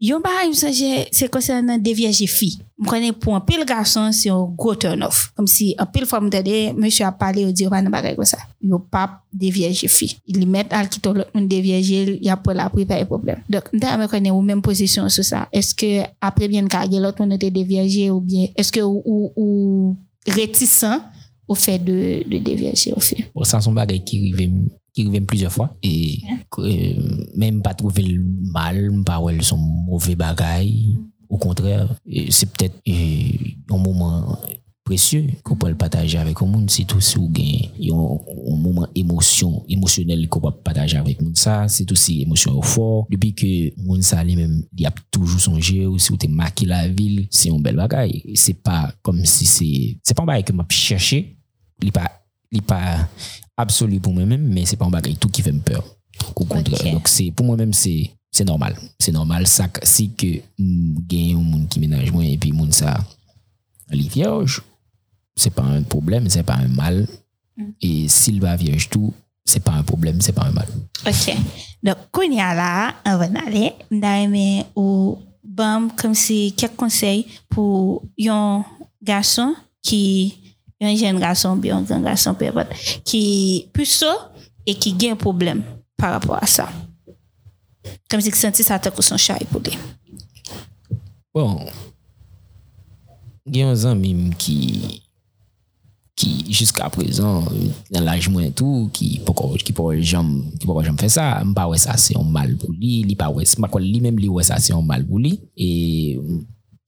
Yon ba yon sanje se konsen nan devyeje fi. M konen pou an pil gason se yon go turn off. Kom si an pil fom dede, mèche a pale yon di yon pa nan bagay kwa sa. Yon pap devyeje fi. Li met al ki to lot moun devyeje, yon pou la pou yon pa yon problem. Dok, mta yon konen ou menm posisyon sou sa. Eske apre bien kage lot moun te devyeje ou bien, eske ou, ou, ou retisan ou fe de, de devyeje ou fi. Bon, sa son bagay ki rive mou. Qui revient plusieurs fois et euh, même pas trouver le mal, pas ouais son mauvais bagaille. Au contraire, c'est peut-être euh, un moment précieux qu'on peut le partager avec le monde, c'est tout si vous un moment émotion, émotionnel qu'on peut partager avec le monde. Ça, c'est aussi émotion fort. Depuis que le monde ça lui-même, il a toujours songé, ou si vous avez marqué la ville, c'est un bel bagaille. C'est pas comme si c'est, c'est pas un bagaille que m'a cherché. Il pas, il pas absolu pour moi-même, mais c'est pas un bagage tout qui fait me peur. Au contraire. Okay. Donc, c'est, pour moi-même, c'est, c'est normal. C'est normal. Ça, si que, gagne un monde qui ménage moins et puis monde ça, les vierges, c'est pas un problème, c'est pas un mal. Mm. Et s'il va vierge tout, c'est pas un problème, c'est pas un mal. Ok. Donc, quand y a là, on va aller, d'ailleurs, ou, bam, comme si, quelques conseils pour un garçon qui, yon jen gason bi, yon gen gason pe, ki puso e ki gen problem par rapport a sa. Kom si ki senti sa te kouson chay pou de. Bon, gen yon zan mim ki ki jiska prezan nan laj mwen tou ki poko jom fè sa mpa wè sa se yon mal pou li li pa wè, mpa kwa li mèm li wè sa se yon mal pou li e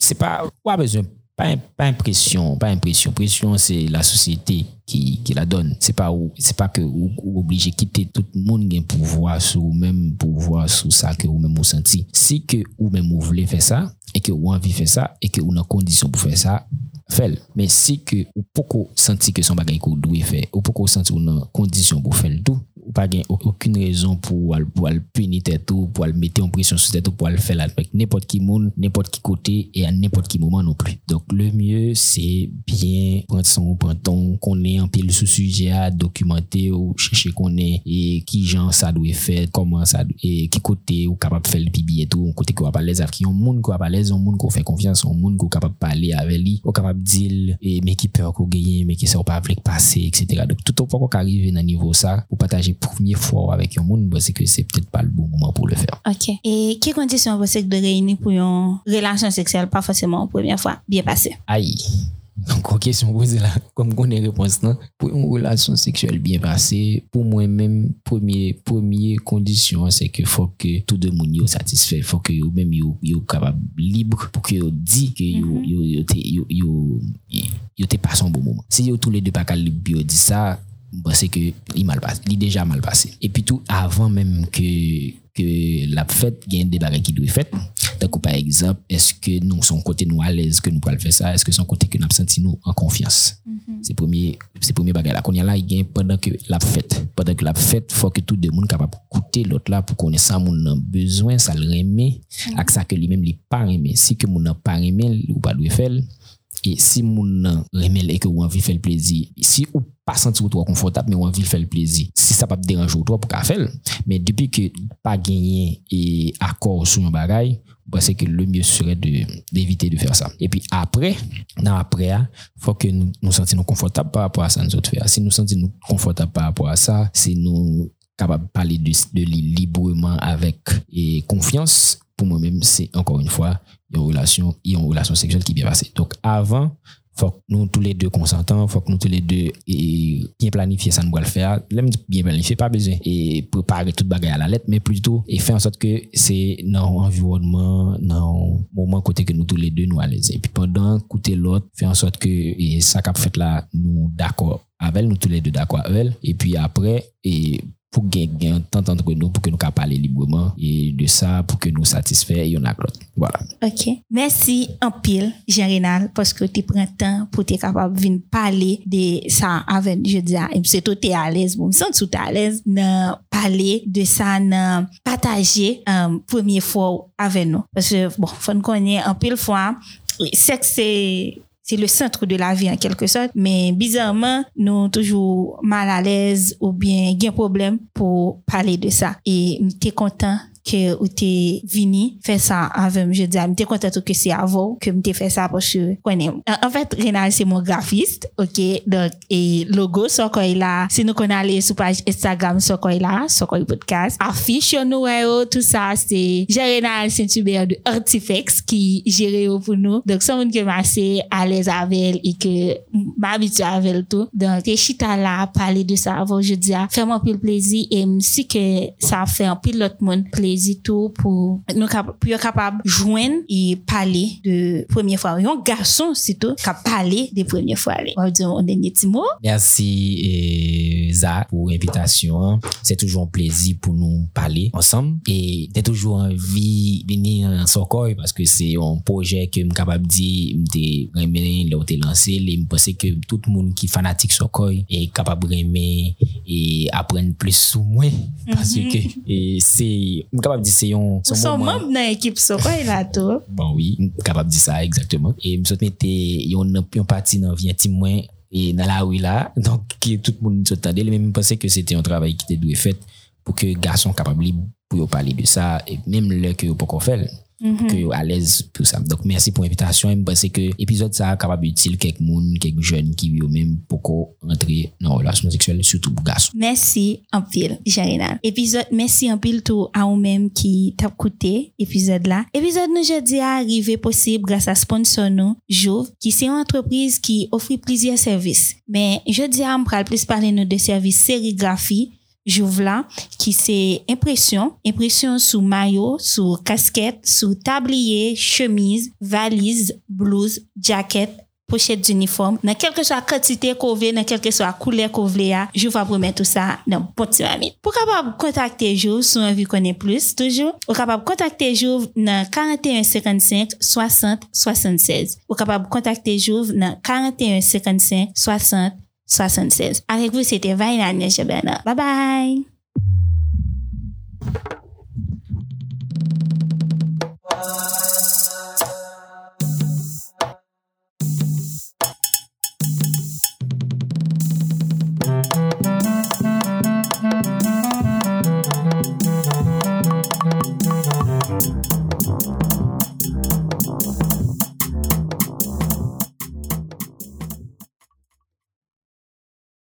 se pa wè bezwen pas, pas impression, pas impression. Pression, c'est la société qui, qui la donne. C'est pas, c'est pas que vous, vous obligé de quitter tout le monde qui pouvoir sur vous-même, pouvoir sur ça que vous-même vous sentez. Si que vous-même vous voulez faire ça, e ke ou anvi fè sa, e ke ou nan kondisyon pou fè sa, fèl. Men si ke ou poko santi ke son bagay ko ou dwe fè, ou poko santi ou nan kondisyon pou fèl tou, ou pa gen akoun rezon pou al, al puni tètou, pou al mette an presyon sou tètou, pou al fèl alpek. Nèpot ki moun, nèpot ki kote, e an nèpot ki mouman non pli. Donk le mye, se bien prent son, prent ton, konen an pil sou suje a, dokumante ou chèche konen, e ki jan sa dwe fè, koman sa dwe, e ki kote ou kapap fèl pi biye tou, kote ki wap alèz, af ki yon moun ki wap alèz, alez, yon moun ko fè konfians, yon moun ko kapab pale ave li, ko kapab dil, e me ki peur ko genye, me ki se ou pa avlek pase, etc. Dok tout an pou ak arrive nan nivou sa, ou pataje premier fwa ou avèk yon moun, bo se ke se ptet pa l bon mouman pou le fèr. Ok. E ki kondisyon bo se k de reyni pou yon relasyon seksyel pa fosèman ou premier fwa, biye pase? Ayi. Ankon kesyon boze la, kom konen repons nan. Pou yon relasyon seksuel bien pase, pou mwen men, pwemye kondisyon se ke fok ke tout de moun yo satisfè, fok ke yo men yo kapab libre pou ke yo di ke yo te pason bon mouman. Se yo tou le de pa kalib yo di sa, Mpase ke li, li deja mal pase. E pi tou avan menm ke, ke la fèt gen de bagay ki dwe fèt. Takou par exemple, eske nou son kote nou alèz ke nou pral fè sa? Eske son kote ke nou ap senti nou an konfians? Mm -hmm. Se premier, premier bagay la. Kon yon la gen pendant ke la fèt. Pendant ke la fèt, fò ke tout de moun kapap koute lot la pou konen sa moun nan bezwen, sa l remè, mm -hmm. ak sa ke li menm li pa remè. Si ke moun nan pa remè, ou pa dwe fèl, E si moun nan remel e ke ou anvi fel plezi, si ou pa senti ou to konfortab, men ou anvi fel plezi, si sa pa te deranje ou to pou ka fel, men depi ke pa genyen e akor sou yon bagay, Pwese ke le mye sere d'evite de, de fer sa. E pi apre, nan apre a, fwa ke nou, nou senti nou konfortab pa apwa sa nou sot fe a. Si nou senti nou konfortab pa apwa sa, si nou kapab pale de, de li libreman avek e konfians, Moi-même, c'est encore une fois une relation, une relation sexuelle qui est bien. Donc avant, faut que nous tous les deux consentants, faut que nous tous les deux et bien planifier ça nous va le faire. L'aime bien planifier, pas besoin et préparer toute bagaille à la lettre, mais plutôt et faire en sorte que c'est dans environnement, dans moment côté que nous tous les deux nous l'aise. Et puis pendant côté l'autre, faire en sorte que et ça qu'a fait là nous d'accord avec nous tous les deux d'accord avec elle et puis après et pou gen gen tant entre nou pou ke nou ka pale libreman e de sa pou ke nou satisfè yon ak lot. Voilà. Ok. Mersi an pil, Jean-Renal, poske ti pren tan pou ti kapab vin pale de sa aven, je diya, mse to te alez, mou mson sou te alez nan pale de sa nan pataje um, euh, premier fwa aven nou. Poske, bon, fon konye an pil fwa, seks se... c'est, le centre de la vie en quelque sorte, mais bizarrement, nous toujours mal à l'aise ou bien un problème pour parler de ça. Et t'es content ke ou te vini fè sa avèm. Je diya, mte konta tou ke se avò ke mte fè sa pochè konen. An e, fèt, Renal se mou grafist, ok, donk, e logo so koy la, se nou kon ale sou page Instagram so koy la, so koy podcast, afish yon nou wè yo, tout sa, se jè Renal Saint-Hubert de Artifex ki jere yo pou nou. Donk, son moun ke mase alèz avèl e ke m'abitu avèl tou. Donk, te chita la pale de sa avò, je diya, fèm an pil plezi, e msi ke sa fè an pil lot moun plezi poezi tou pou nou kap, pou yo kapab jwen e pale de premye fwa. Yon gason sito kap pale de premye fwa. Wap diyon, on denye ti mou. Mersi Za pou invitasyon. Se toujou an plezi pou nou pale ansam. E te toujou an vi veni an sokoy paske se yon proje ke m kapab di m te remene le ou te lanse le m pase ke tout moun ki fanatik sokoy e kapab reme e apren plus sou mwen. Paske mm -hmm. ke e, se m kapab di se yon... Ou son moun nan ekip so kwa yon ato. Bon, oui, m kapab di sa, exactement. E m sot mette yon, yon pati nan vyen ti mwen e nan la ou la. [LAUGHS] Donk, ki tout moun sot tade, le men m pense ke se te yon travay ki te dwe fet pou ke gason kapab li pou yo pale de sa, e menm le ke yo pou kon fel. Mm -hmm. que à l'aise pour ça. Donc, merci pour l'invitation. Je pense que l'épisode ça capable utile quelques monde, quelques jeunes qui vivent même pour entrer dans la relation sexuelle, surtout pour garçons. Merci en pile, Jarina. Épisode, merci en pile tout à vous-même qui t'a écouté épisode là. Épisode nous jeudi arrivé possible grâce à sponsor nous, Jouve, qui c'est une entreprise qui offre plusieurs services. Mais jeudi à on parle plus parler nous de services sérigraphie Jouvla ki se impresyon, impresyon sou mayo, sou kasket, sou tabliye, chemise, valiz, blouse, jaket, pochet d'uniforme. Nan kelke so a kantite kove, nan kelke so a koule kove ya, jou va promet tout sa nan poti mamit. Pou kapab kontakte jou sou anvi konen plus toujou, ou kapab kontakte jou nan 4155 60 76. Ou kapab kontakte jou nan 4155 60 76. 76. Avec vous, c'était Vaina Bye bye! Bye.